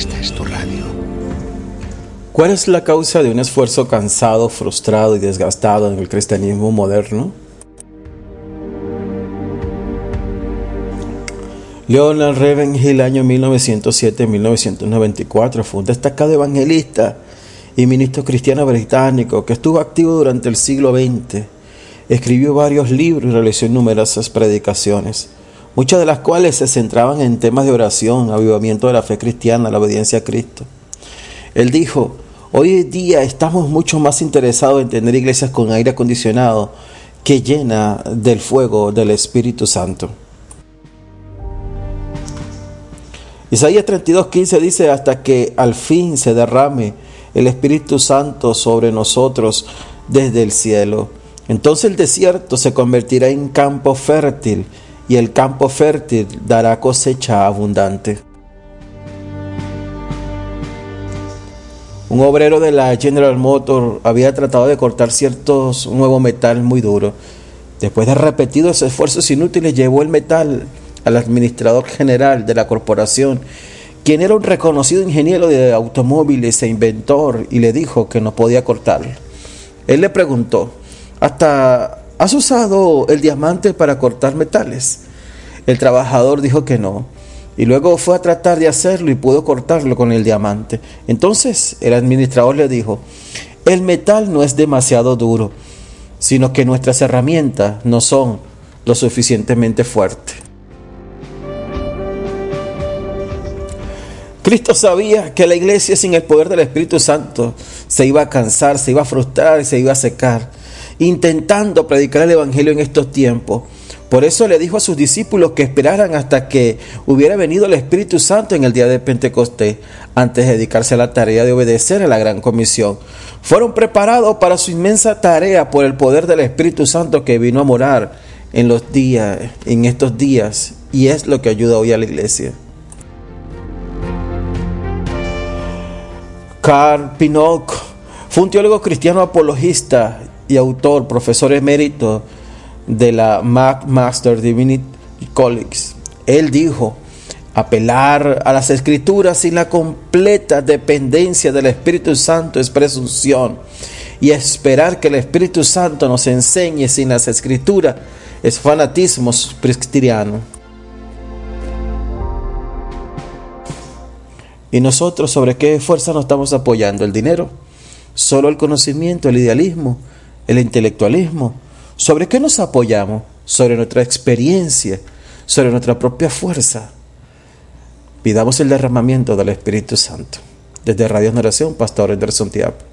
Esta es tu radio. ¿Cuál es la causa de un esfuerzo cansado, frustrado y desgastado en el cristianismo moderno? Leonard Ravenhill, año 1907-1994, fue un destacado evangelista y ministro cristiano británico que estuvo activo durante el siglo XX. Escribió varios libros y realizó numerosas predicaciones, muchas de las cuales se centraban en temas de oración, avivamiento de la fe cristiana, la obediencia a Cristo. Él dijo, hoy día estamos mucho más interesados en tener iglesias con aire acondicionado que llena del fuego del Espíritu Santo. Isaías 32:15 dice, hasta que al fin se derrame el Espíritu Santo sobre nosotros desde el cielo. Entonces el desierto se convertirá en campo fértil y el campo fértil dará cosecha abundante. Un obrero de la General Motors había tratado de cortar ciertos nuevo metal muy duro. Después de repetidos esfuerzos inútiles, llevó el metal al administrador general de la corporación, quien era un reconocido ingeniero de automóviles e inventor, y le dijo que no podía cortarlo. Él le preguntó, ¿hasta has usado el diamante para cortar metales? El trabajador dijo que no, y luego fue a tratar de hacerlo y pudo cortarlo con el diamante. Entonces el administrador le dijo, el metal no es demasiado duro, sino que nuestras herramientas no son lo suficientemente fuertes. Cristo sabía que la iglesia sin el poder del Espíritu Santo se iba a cansar, se iba a frustrar y se iba a secar, intentando predicar el Evangelio en estos tiempos. Por eso le dijo a sus discípulos que esperaran hasta que hubiera venido el Espíritu Santo en el día de Pentecostés, antes de dedicarse a la tarea de obedecer a la gran comisión. Fueron preparados para su inmensa tarea por el poder del Espíritu Santo que vino a morar en los días, en estos días, y es lo que ayuda hoy a la iglesia. Carl Pinocchio fue un teólogo cristiano apologista y autor, profesor emérito de la McMaster Divinity College. Él dijo, apelar a las escrituras sin la completa dependencia del Espíritu Santo es presunción y esperar que el Espíritu Santo nos enseñe sin las escrituras es fanatismo cristiano. ¿Y nosotros sobre qué fuerza nos estamos apoyando? ¿El dinero? ¿Solo el conocimiento, el idealismo, el intelectualismo? ¿Sobre qué nos apoyamos? Sobre nuestra experiencia, sobre nuestra propia fuerza. Pidamos el derramamiento del Espíritu Santo. Desde Radio Oración, Pastor Anderson Tiapo.